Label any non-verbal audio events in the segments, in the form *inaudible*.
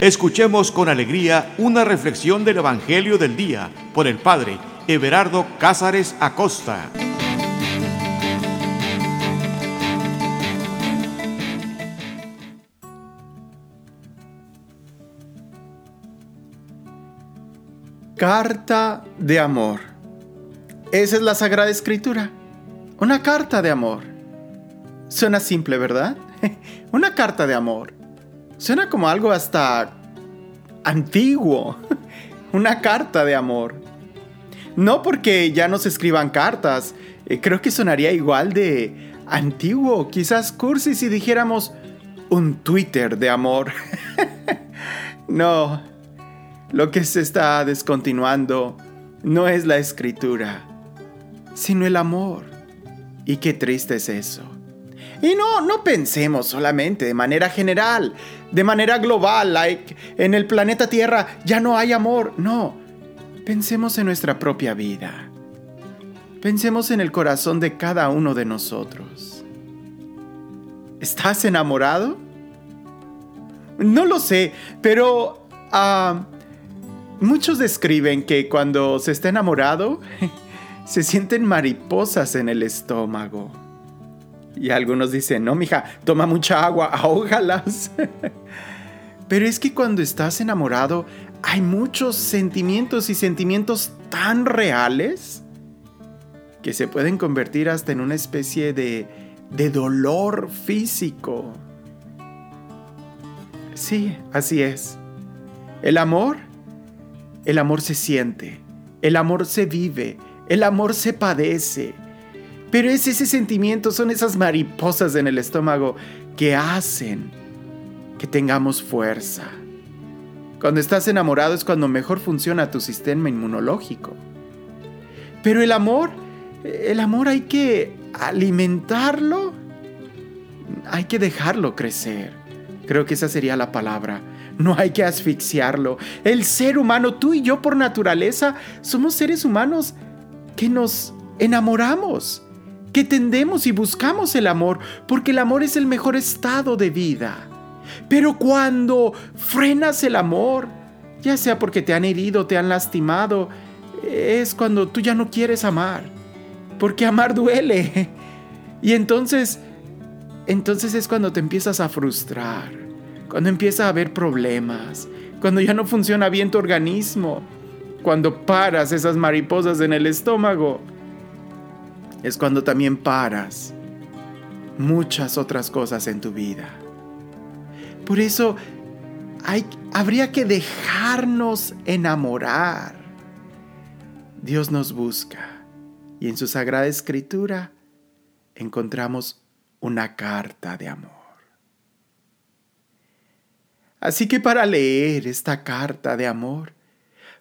Escuchemos con alegría una reflexión del Evangelio del Día por el Padre Everardo Cázares Acosta. Carta de amor. Esa es la Sagrada Escritura. Una carta de amor. Suena simple, ¿verdad? *laughs* Una carta de amor. Suena como algo hasta antiguo. *laughs* Una carta de amor. No porque ya no se escriban cartas. Eh, creo que sonaría igual de antiguo, quizás cursi si dijéramos un Twitter de amor. *laughs* no, lo que se está descontinuando no es la escritura, sino el amor. Y qué triste es eso. Y no, no pensemos solamente de manera general, de manera global, like en el planeta Tierra ya no hay amor. No, pensemos en nuestra propia vida. Pensemos en el corazón de cada uno de nosotros. ¿Estás enamorado? No lo sé, pero ah, muchos describen que cuando se está enamorado *laughs* se sienten mariposas en el estómago. Y algunos dicen, no, mija, toma mucha agua, *laughs* ahógalas. Pero es que cuando estás enamorado hay muchos sentimientos y sentimientos tan reales que se pueden convertir hasta en una especie de, de dolor físico. Sí, así es. El amor, el amor se siente, el amor se vive, el amor se padece pero es ese sentimiento, son esas mariposas en el estómago que hacen que tengamos fuerza. Cuando estás enamorado es cuando mejor funciona tu sistema inmunológico. Pero el amor, el amor hay que alimentarlo, hay que dejarlo crecer. Creo que esa sería la palabra. No hay que asfixiarlo. El ser humano, tú y yo por naturaleza, somos seres humanos que nos enamoramos que tendemos y buscamos el amor, porque el amor es el mejor estado de vida. Pero cuando frenas el amor, ya sea porque te han herido, te han lastimado, es cuando tú ya no quieres amar, porque amar duele. *laughs* Y entonces, entonces es cuando te empiezas a frustrar, cuando empieza a haber problemas, cuando ya no funciona bien tu organismo, cuando paras esas mariposas en el estómago es cuando también paras muchas otras cosas en tu vida. Por eso habría que dejarnos enamorar. Dios nos busca y en su sagrada escritura encontramos una carta de amor. Así que para leer esta carta de amor,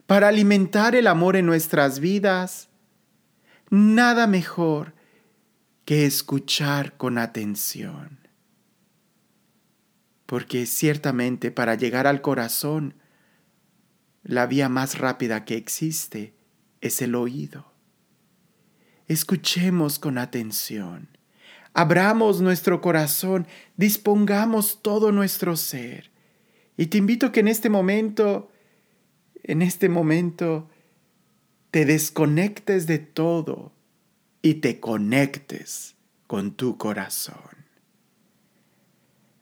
para alimentar el amor en nuestras vidas, nada mejor que escuchar con atención. Porque ciertamente para llegar al corazón, la vía más rápida que existe es el oído. Escuchemos con atención. Abramos nuestro corazón, dispongamos todo nuestro ser. Y te invito que en este momento, en este momento, te desconectes de todo y te conectes con tu corazón.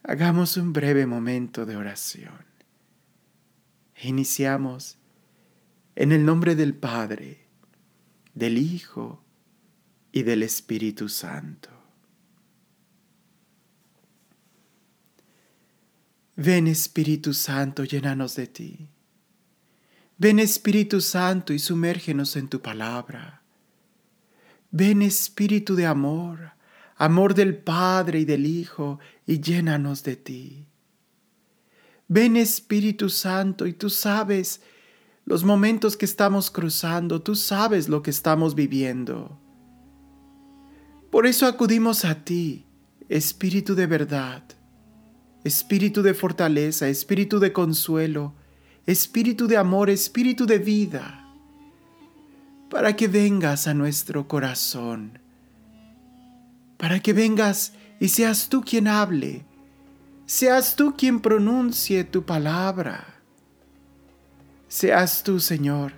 Hagamos un breve momento de oración. Iniciamos en el nombre del Padre, del Hijo y del Espíritu Santo. Ven Espíritu Santo, llénanos de ti. Ven Espíritu Santo y sumérgenos en tu palabra. Ven Espíritu de amor, amor del Padre y del Hijo, y llénanos de ti. Ven Espíritu Santo y tú sabes los momentos que estamos cruzando, tú sabes lo que estamos viviendo. Por eso acudimos a ti, Espíritu de verdad, Espíritu de fortaleza, Espíritu de consuelo, Espíritu de amor, Espíritu de vida, para que vengas a nuestro corazón, para que vengas y seas tú quien hable, seas tú quien pronuncie tu palabra. Seas tú, Señor,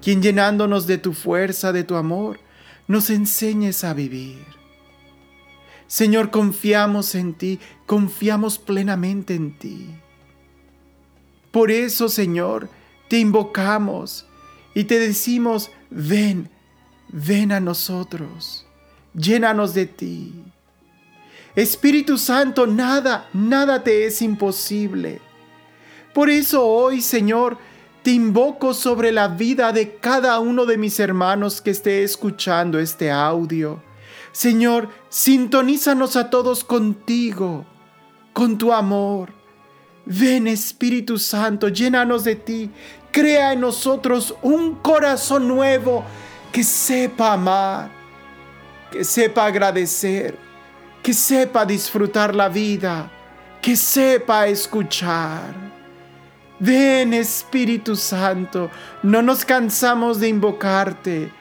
quien llenándonos de tu fuerza, de tu amor, nos enseñes a vivir. Señor, confiamos en ti, confiamos plenamente en ti. Por eso, Señor, te invocamos y te decimos, ven, ven a nosotros, llénanos de ti. Espíritu Santo, nada, nada te es imposible. Por eso hoy, Señor, te invoco sobre la vida de cada uno de mis hermanos que esté escuchando este audio. Señor, sintonízanos a todos contigo, con tu amor. Ven Espíritu Santo, llénanos de ti, crea en nosotros un corazón nuevo que sepa amar, que sepa agradecer, que sepa disfrutar la vida, que sepa escuchar. Ven Espíritu Santo, no nos cansamos de invocarte,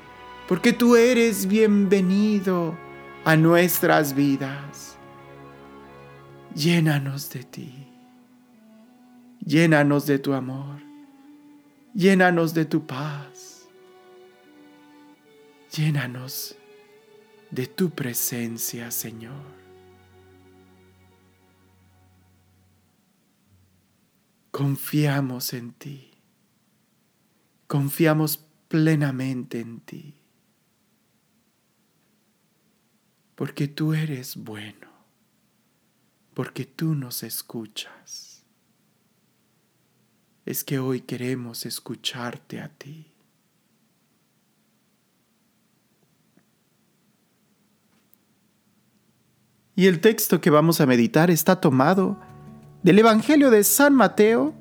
porque tú eres bienvenido a nuestras vidas. Llénanos de ti, llénanos de tu amor Llénanos de tu paz. Llénanos de tu presencia, Señor. Confiamos en ti. Confiamos plenamente en ti. Porque tú eres bueno. Porque tú nos escuchas es que hoy queremos escucharte a ti. Y el texto que vamos a meditar está tomado del Evangelio de San Mateo,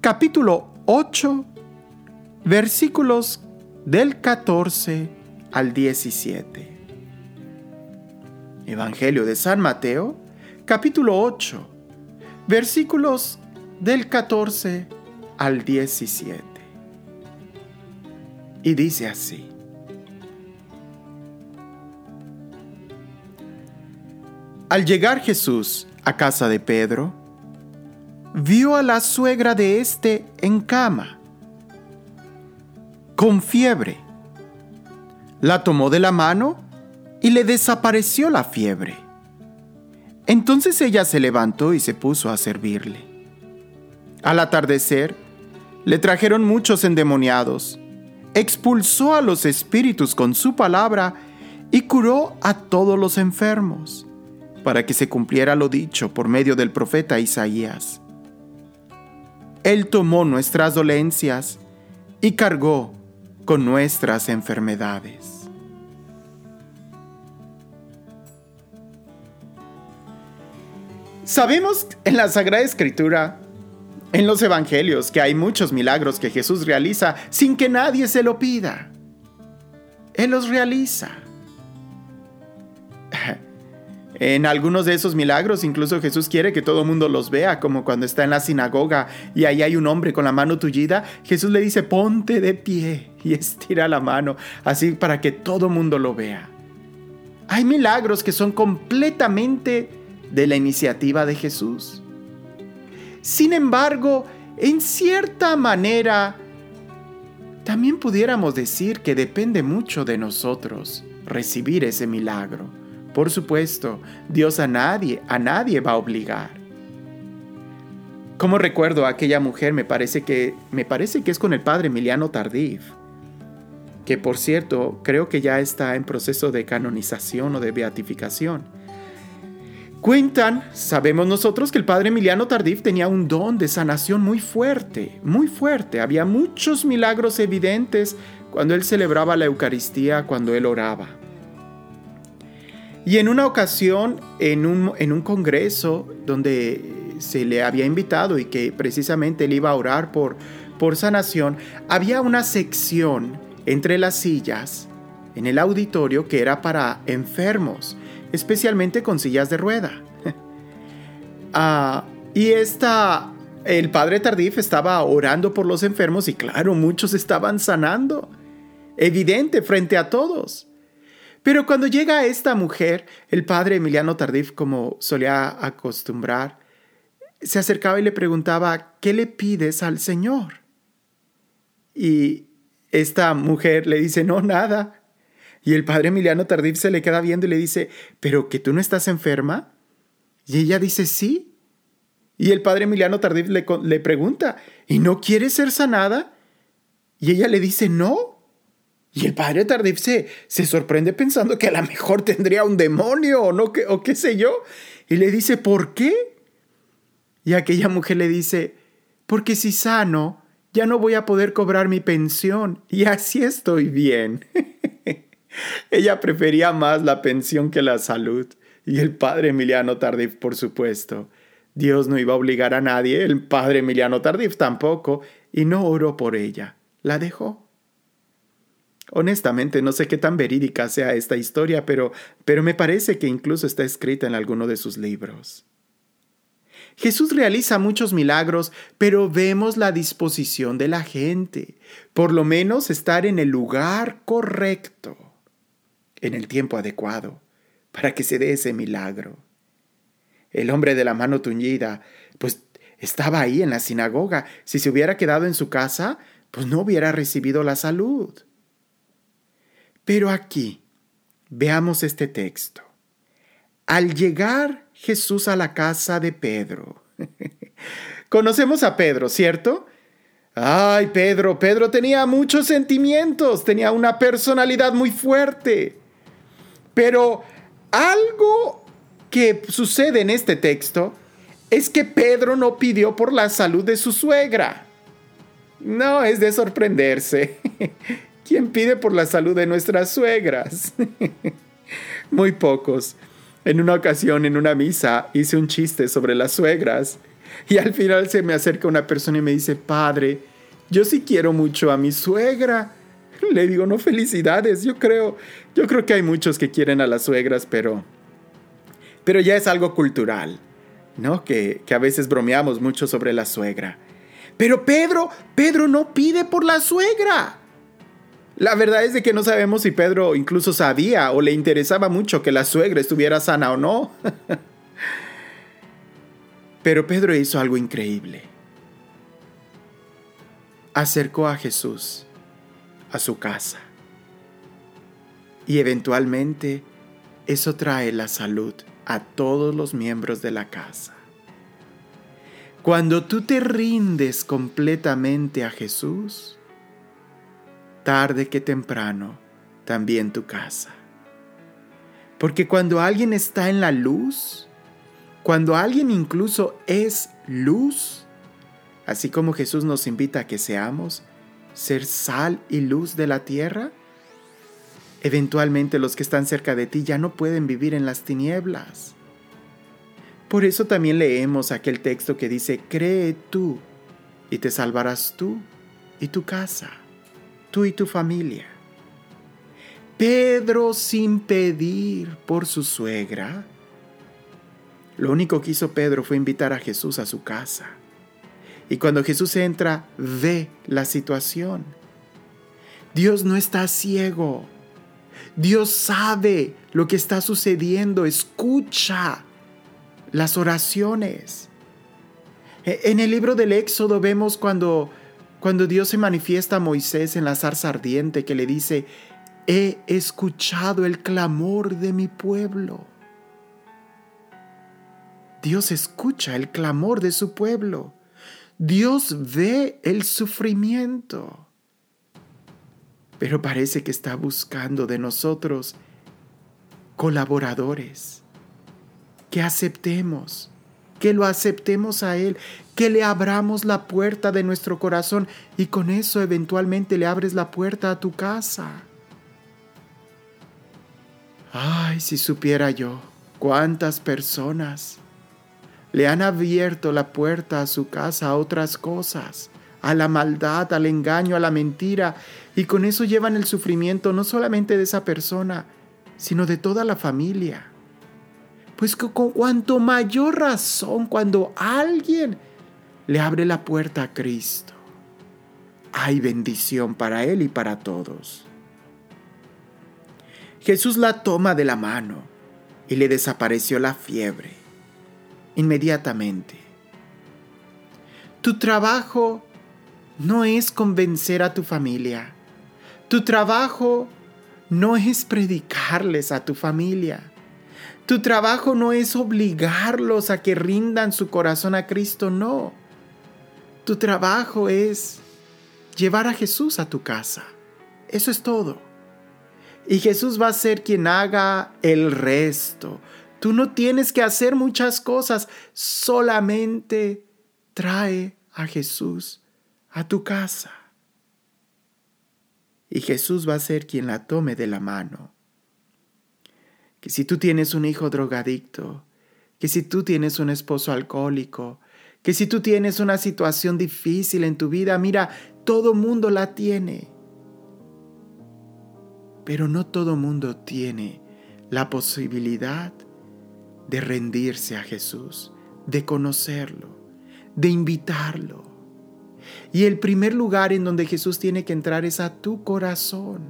capítulo 8, versículos del 14 al 17. Evangelio de San Mateo, capítulo 8, versículos del 14 al 17. Y dice así. Al llegar Jesús a casa de Pedro, vio a la suegra de éste en cama, con fiebre. La tomó de la mano y le desapareció la fiebre. Entonces ella se levantó y se puso a servirle. Al atardecer, le trajeron muchos endemoniados, expulsó a los espíritus con su palabra y curó a todos los enfermos, para que se cumpliera lo dicho por medio del profeta Isaías. Él tomó nuestras dolencias y cargó con nuestras enfermedades. Sabemos en la Sagrada Escritura en los evangelios que hay muchos milagros que Jesús realiza sin que nadie se lo pida. Él los realiza. *laughs* En algunos de esos milagros incluso Jesús quiere que todo el mundo los vea, como cuando está en la sinagoga y ahí hay un hombre con la mano tullida, Jesús le dice, ponte de pie y *laughs* estira la mano, así para que todo el mundo lo vea. Hay milagros que son completamente de la iniciativa de Jesús. Sin embargo, en cierta manera, también pudiéramos decir que depende mucho de nosotros recibir ese milagro. Por supuesto, Dios a nadie, a nadie va a obligar. Como recuerdo a aquella mujer, me parece que me parece que es con el padre Emiliano Tardif, que por cierto, creo que ya está en proceso de canonización o de beatificación. Cuentan, sabemos nosotros que el padre Emiliano Tardif tenía un don de sanación muy fuerte, muy fuerte. Había muchos milagros evidentes cuando él celebraba la Eucaristía, cuando él oraba. Y en una ocasión, en un, en un congreso donde se le había invitado y que precisamente él iba a orar por, por sanación, había una sección entre las sillas en el auditorio que era para enfermos especialmente con sillas de rueda. *laughs* Ah, y esta, el padre Tardif estaba orando por los enfermos y claro, muchos estaban sanando. Evidente frente a todos. Pero cuando llega esta mujer, el padre Emiliano Tardif, como solía acostumbrar, se acercaba y le preguntaba, ¿qué le pides al Señor? Y esta mujer le dice, no, nada. Y el padre Emiliano Tardif se le queda viendo y le dice, ¿pero que tú no estás enferma? Y ella dice, sí. Y el padre Emiliano Tardif le, pregunta, ¿y no quieres ser sanada? Y ella le dice, no. Y el padre Tardif se, se sorprende pensando que a lo mejor tendría un demonio o, no, o qué sé yo. Y le dice, ¿por qué? Y aquella mujer le dice, porque si sano, ya no voy a poder cobrar mi pensión y así estoy bien. *laughs* Ella prefería más la pensión que la salud. Y el padre Emiliano Tardif, por supuesto. Dios no iba a obligar a nadie, el padre Emiliano Tardif tampoco, y no oró por ella. La dejó. Honestamente, no sé qué tan verídica sea esta historia, pero, pero me parece que incluso está escrita en alguno de sus libros. Jesús realiza muchos milagros, pero vemos la disposición de la gente, por lo menos estar en el lugar correcto, en el tiempo adecuado, para que se dé ese milagro. El hombre de la mano tuñida, pues estaba ahí en la sinagoga. Si se hubiera quedado en su casa, pues no hubiera recibido la salud. Pero aquí, veamos este texto. Al llegar Jesús a la casa de Pedro, *laughs* conocemos a Pedro, ¿cierto? Ay, Pedro, Pedro tenía muchos sentimientos, tenía una personalidad muy fuerte. Pero algo que sucede en este texto es que Pedro no pidió por la salud de su suegra. No es de sorprenderse. *laughs* ¿Quién pide por la salud de nuestras suegras? *laughs* Muy pocos. En una ocasión, en una misa, hice un chiste sobre las suegras y al final se me acerca una persona y me dice, padre, yo sí quiero mucho a mi suegra. *laughs* Le digo, no, felicidades, yo creo, yo creo que hay muchos que quieren a las suegras, pero, pero ya es algo cultural, ¿no? Que, que a veces bromeamos mucho sobre la suegra. Pero Pedro, Pedro no pide por la suegra. La verdad es de que no sabemos si Pedro incluso sabía o le interesaba mucho que la suegra estuviera sana o no. *laughs* Pero Pedro hizo algo increíble. Acercó a Jesús a su casa. Y eventualmente eso trae la salud a todos los miembros de la casa. Cuando tú te rindes completamente a Jesús, tarde que temprano, también tu casa. Porque cuando alguien está en la luz, cuando alguien incluso es luz, así como Jesús nos invita a que seamos, ser sal y luz de la tierra, eventualmente los que están cerca de ti ya no pueden vivir en las tinieblas. Por eso también leemos aquel texto que dice, cree tú y te salvarás tú y tu casa tú y tu familia. Pedro sin pedir por su suegra. Lo único que hizo Pedro fue invitar a Jesús a su casa. Y cuando Jesús entra, ve la situación. Dios no está ciego. Dios sabe lo que está sucediendo. Escucha las oraciones. E, en el libro del Éxodo vemos cuando cuando Dios se manifiesta a Moisés en la zarza ardiente que le dice, he escuchado el clamor de mi pueblo. Dios escucha el clamor de su pueblo. Dios ve el sufrimiento. Pero parece que está buscando de nosotros colaboradores, que aceptemos, que lo aceptemos a Él, que le abramos la puerta de nuestro corazón y con eso eventualmente le abres la puerta a tu casa. Ay, si supiera yo cuántas personas le han abierto la puerta a su casa a otras cosas, a la maldad, al engaño, a la mentira, y con eso llevan el sufrimiento no solamente de esa persona, sino de toda la familia. Pues con cuanto mayor razón cuando alguien le abre la puerta a Cristo, hay bendición para él y para todos. Jesús la toma de la mano y le desapareció la fiebre inmediatamente. Tu trabajo no es convencer a tu familia. Tu trabajo no es predicarles a tu familia. Tu trabajo no es obligarlos a que rindan su corazón a Cristo, no. Tu trabajo es llevar a Jesús a tu casa. Eso es todo. Y Jesús va a ser quien haga el resto. Tú no tienes que hacer muchas cosas, solamente trae a Jesús a tu casa. Y Jesús va a ser quien la tome de la mano. Que si tú tienes un hijo drogadicto, que si tú tienes un esposo alcohólico, que si tú tienes una situación difícil en tu vida, mira, todo mundo la tiene. Pero no todo mundo tiene la posibilidad de rendirse a Jesús, de conocerlo, de invitarlo. Y el primer lugar en donde Jesús tiene que entrar es a tu corazón.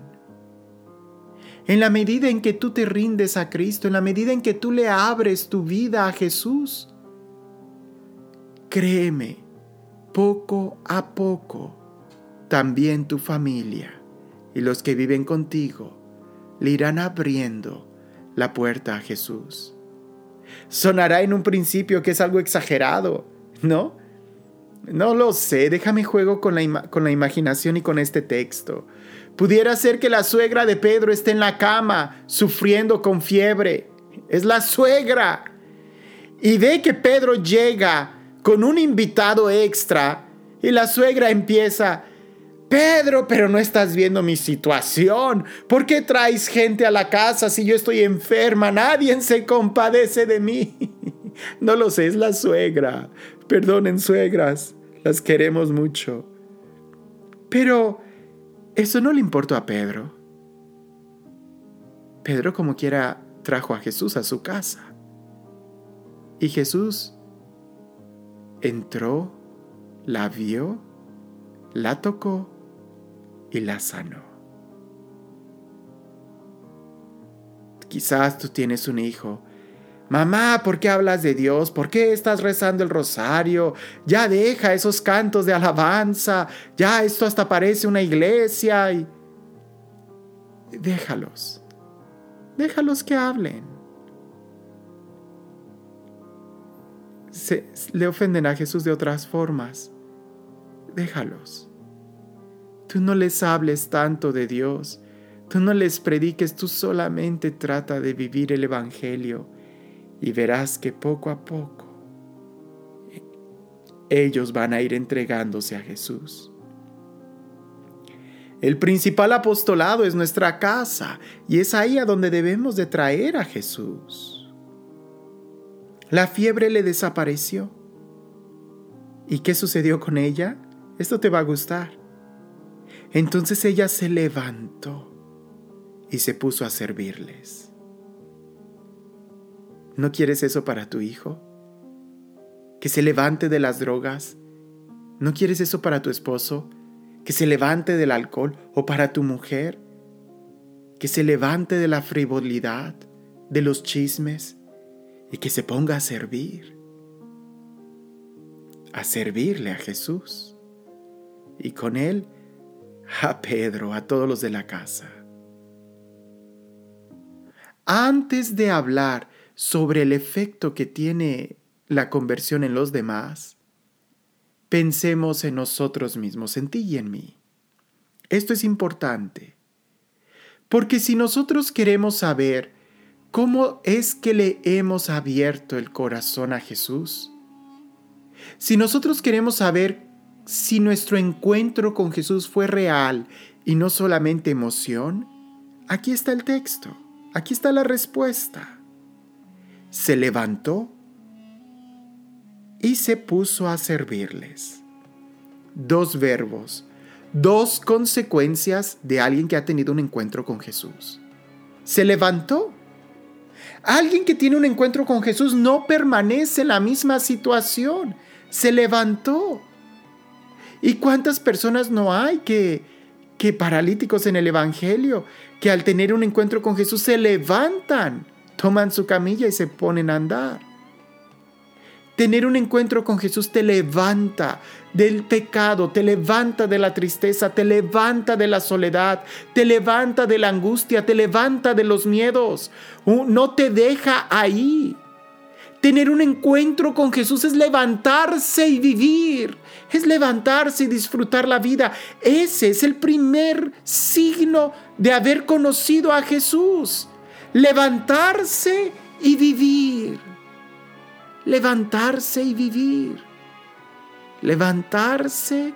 En la medida en que tú te rindes a Cristo, en la medida en que tú le abres tu vida a Jesús, créeme, poco a poco, también tu familia y los que viven contigo le irán abriendo la puerta a Jesús. Sonará en un principio que es algo exagerado, ¿no? No lo sé, déjame juego con la, con la imaginación y con este texto. Pudiera ser que la suegra de Pedro esté en la cama sufriendo con fiebre. Es la suegra. Y ve que Pedro llega con un invitado extra y la suegra empieza, Pedro, pero no estás viendo mi situación. ¿Por qué traes gente a la casa si yo estoy enferma? Nadie se compadece de mí. *laughs* No lo sé, es la suegra. Perdonen, suegras, las queremos mucho. Pero eso no le importó a Pedro. Pedro como quiera trajo a Jesús a su casa. Y Jesús entró, la vio, la tocó y la sanó. Quizás tú tienes un hijo. Mamá, ¿por qué hablas de Dios? ¿Por qué estás rezando el rosario? Ya deja esos cantos de alabanza. Ya esto hasta parece una iglesia. Y... Déjalos. Déjalos que hablen. Se, le ofenden a Jesús de otras formas. Déjalos. Tú no les hables tanto de Dios. Tú no les prediques, tú solamente trata de vivir el Evangelio y verás que poco a poco ellos van a ir entregándose a Jesús. El principal apostolado es nuestra casa y es ahí a donde debemos de traer a Jesús. La fiebre le desapareció. ¿Y qué sucedió con ella? Esto te va a gustar. Entonces ella se levantó y se puso a servirles. ¿No quieres eso para tu hijo? Que se levante de las drogas. ¿No quieres eso para tu esposo? Que se levante del alcohol o para tu mujer. Que se levante de la frivolidad, de los chismes y que se ponga a servir. A servirle a Jesús. Y con él a Pedro, a todos los de la casa. Antes de hablar sobre el efecto que tiene la conversión en los demás, pensemos en nosotros mismos, en ti y en mí. Esto es importante, porque si nosotros queremos saber cómo es que le hemos abierto el corazón a Jesús, si nosotros queremos saber si nuestro encuentro con Jesús fue real y no solamente emoción, aquí está el texto, aquí está la respuesta. Se levantó y se puso a servirles. Dos verbos, dos consecuencias de alguien que ha tenido un encuentro con Jesús. Se levantó. Alguien que tiene un encuentro con Jesús no permanece en la misma situación. Se levantó. ¿Y cuántas personas no hay que, que paralíticos en el Evangelio, que al tener un encuentro con Jesús se levantan, toman su camilla y se ponen a andar. Tener un encuentro con Jesús te levanta del pecado, te levanta de la tristeza, te levanta de la soledad, te levanta de la angustia, te levanta de los miedos. No te deja ahí. Tener un encuentro con Jesús es levantarse y vivir, es levantarse y disfrutar la vida. Ese es el primer signo de haber conocido a Jesús. Levantarse y vivir. Levantarse y vivir. Levantarse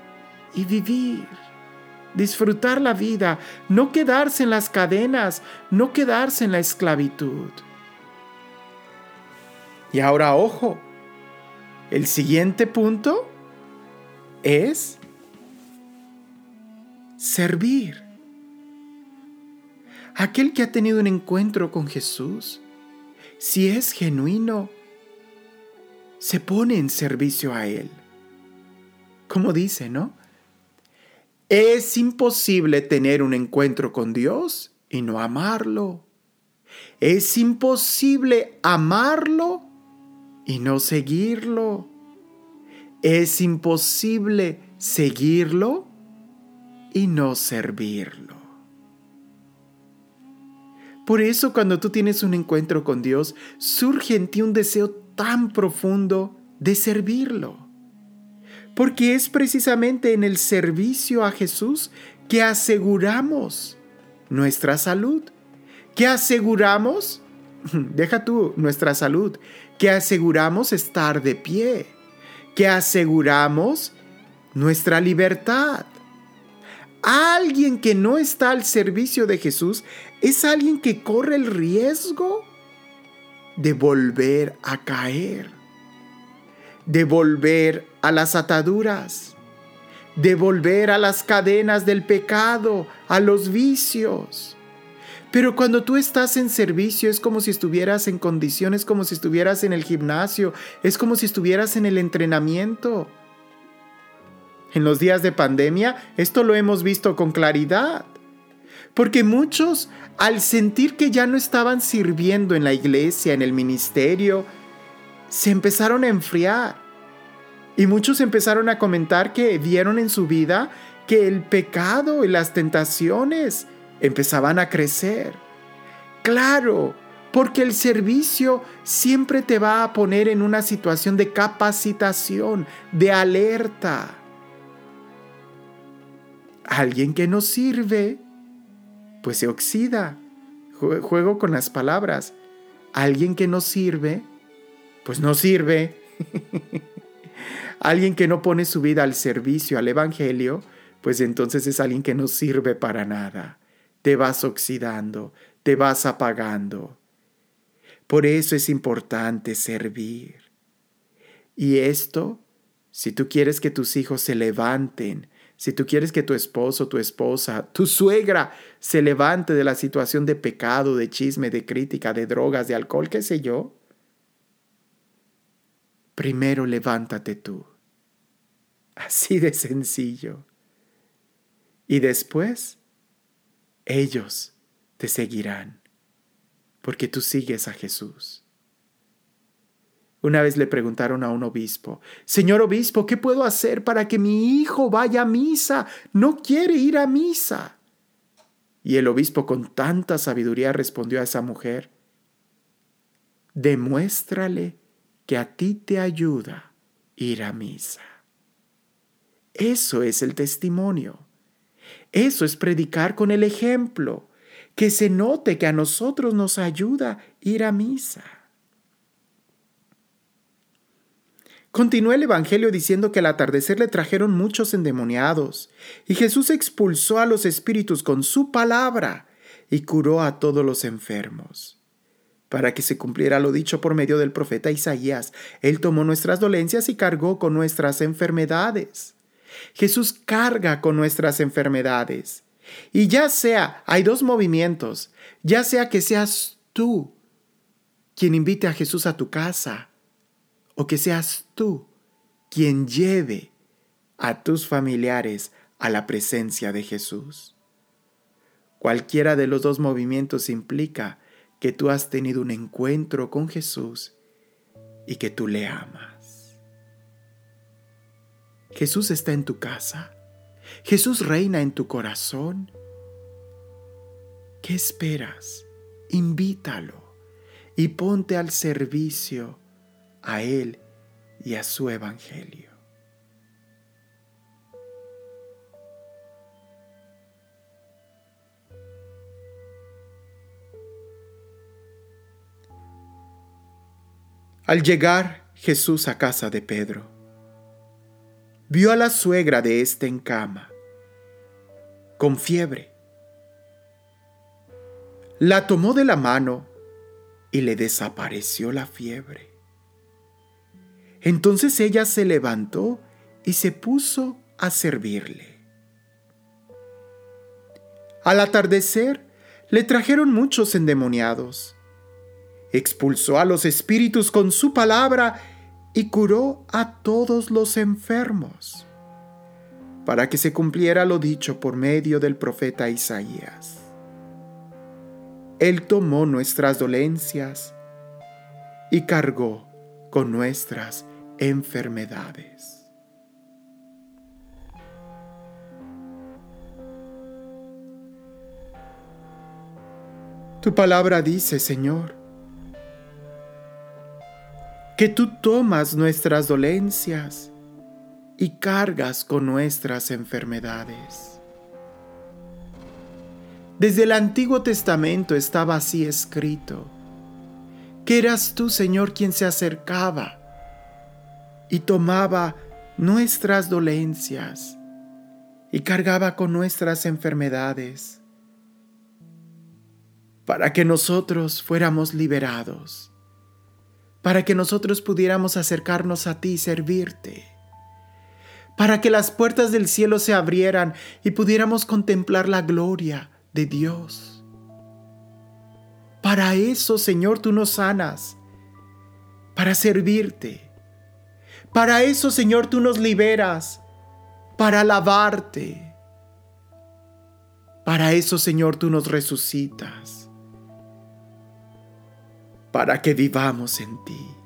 y vivir. Disfrutar la vida, no quedarse en las cadenas, no quedarse en la esclavitud. Y ahora, ojo, el siguiente punto es servir. Aquel que ha tenido un encuentro con Jesús, si es genuino, se pone en servicio a Él. Como dice, ¿no? Es imposible tener un encuentro con Dios y no amarlo. Es imposible amarlo y no seguirlo. Es imposible seguirlo y no servirlo. Por eso cuando tú tienes un encuentro con Dios, surge en ti un deseo tan profundo de servirlo. Porque es precisamente en el servicio a Jesús que aseguramos nuestra salud, que aseguramos, *laughs* deja tú nuestra salud, que aseguramos estar de pie, que aseguramos nuestra libertad. Alguien que no está al servicio de Jesús es alguien que corre el riesgo de volver a caer, de volver a las ataduras, de volver a las cadenas del pecado, a los vicios. Pero cuando tú estás en servicio es como si estuvieras en condiciones, como si estuvieras en el gimnasio, es como si estuvieras en el entrenamiento. En los días de pandemia esto lo hemos visto con claridad. Porque muchos, al sentir que ya no estaban sirviendo en la iglesia, en el ministerio, se empezaron a enfriar. Y muchos empezaron a comentar que vieron en su vida que el pecado y las tentaciones empezaban a crecer. Claro, porque el servicio siempre te va a poner en una situación de capacitación, de alerta. Alguien que no sirve, pues se oxida. Juego con las palabras. Alguien que no sirve, pues no sirve. *laughs* alguien que no pone su vida al servicio, al Evangelio, pues entonces es alguien que no sirve para nada te vas oxidando, te vas apagando. Por eso es importante servir. Y esto, si tú quieres que tus hijos se levanten, si tú quieres que tu esposo, tu esposa, tu suegra se levante de la situación de pecado, de chisme, de crítica, de drogas, de alcohol, qué sé yo, primero levántate tú. Así de sencillo. Y después, ellos te seguirán, porque tú sigues a Jesús. Una vez le preguntaron a un obispo, Señor obispo, ¿qué puedo hacer para que mi hijo vaya a misa? No quiere ir a misa. Y el obispo con tanta sabiduría respondió a esa mujer, demuéstrale que a ti te ayuda ir a misa. Eso es el testimonio. Eso es predicar con el ejemplo, que se note que a nosotros nos ayuda ir a misa. Continuó el Evangelio diciendo que al atardecer le trajeron muchos endemoniados, y Jesús expulsó a los espíritus con su palabra y curó a todos los enfermos. Para que se cumpliera lo dicho por medio del profeta Isaías, Él tomó nuestras dolencias y cargó con nuestras enfermedades. Jesús carga con nuestras enfermedades. Y ya sea, hay dos movimientos, ya sea que seas tú quien invite a Jesús a tu casa, o que seas tú quien lleve a tus familiares a la presencia de Jesús. Cualquiera de los dos movimientos implica que tú has tenido un encuentro con Jesús y que tú le amas. Jesús está en tu casa. Jesús reina en tu corazón. ¿Qué esperas? Invítalo y ponte al servicio a Él y a su Evangelio. Al llegar Jesús a casa de Pedro, vio a la suegra de éste en cama, con fiebre. La tomó de la mano y le desapareció la fiebre. Entonces ella se levantó y se puso a servirle. Al atardecer le trajeron muchos endemoniados expulsó a los espíritus con su palabra y curó a todos los enfermos, para que se cumpliera lo dicho por medio del profeta Isaías. Él tomó nuestras dolencias y cargó con nuestras enfermedades. Tu palabra dice, Señor, que tú tomas nuestras dolencias y cargas con nuestras enfermedades. Desde el Antiguo Testamento estaba así escrito, que eras tú, Señor, quien se acercaba y tomaba nuestras dolencias y cargaba con nuestras enfermedades para que nosotros fuéramos liberados para que nosotros pudiéramos acercarnos a ti y servirte, para que las puertas del cielo se abrieran y pudiéramos contemplar la gloria de Dios. Para eso, Señor, tú nos sanas, para servirte. Para eso, Señor, tú nos liberas, para alabarte. Para eso, Señor, tú nos resucitas para que vivamos en ti.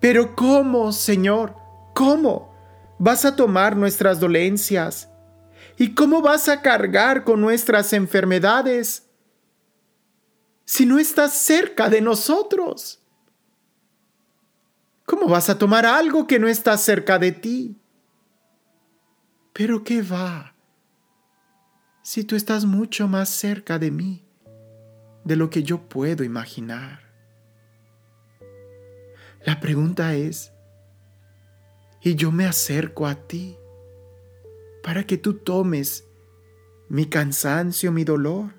Pero ¿cómo, Señor? ¿Cómo vas a tomar nuestras dolencias? ¿Y cómo vas a cargar con nuestras enfermedades si no estás cerca de nosotros? ¿Cómo vas a tomar algo que no está cerca de ti? Pero ¿qué va si tú estás mucho más cerca de mí? De lo que yo puedo imaginar. La pregunta es, y yo me acerco a ti para que tú tomes mi cansancio, mi dolor.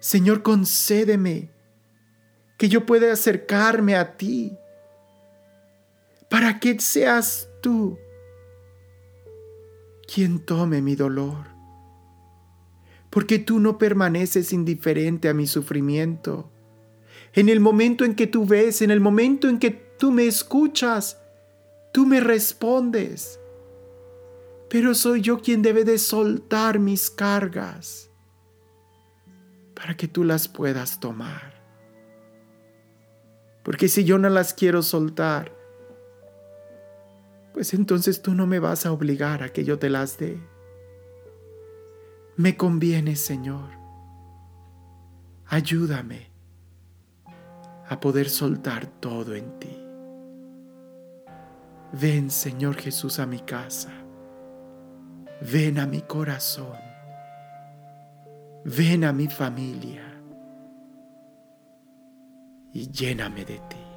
Señor, concédeme que yo pueda acercarme a ti para que seas tú quien tome mi dolor porque tú no permaneces indiferente a mi sufrimiento. En el momento en que tú ves, en el momento en que tú me escuchas, tú me respondes. Pero soy yo quien debe de soltar mis cargas para que tú las puedas tomar. Porque si yo no las quiero soltar, pues entonces tú no me vas a obligar a que yo te las dé. Me conviene, Señor. Ayúdame a poder soltar todo en ti. Ven, Señor Jesús, a mi casa. Ven a mi corazón. Ven a mi familia. Y lléname de ti.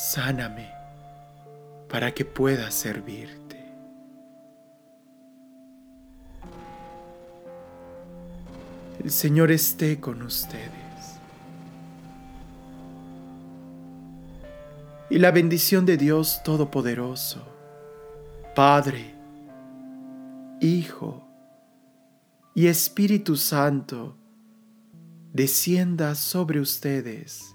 Sáname para que pueda servirte. El Señor esté con ustedes. Y la bendición de Dios Todopoderoso, Padre, Hijo y Espíritu Santo, descienda sobre ustedes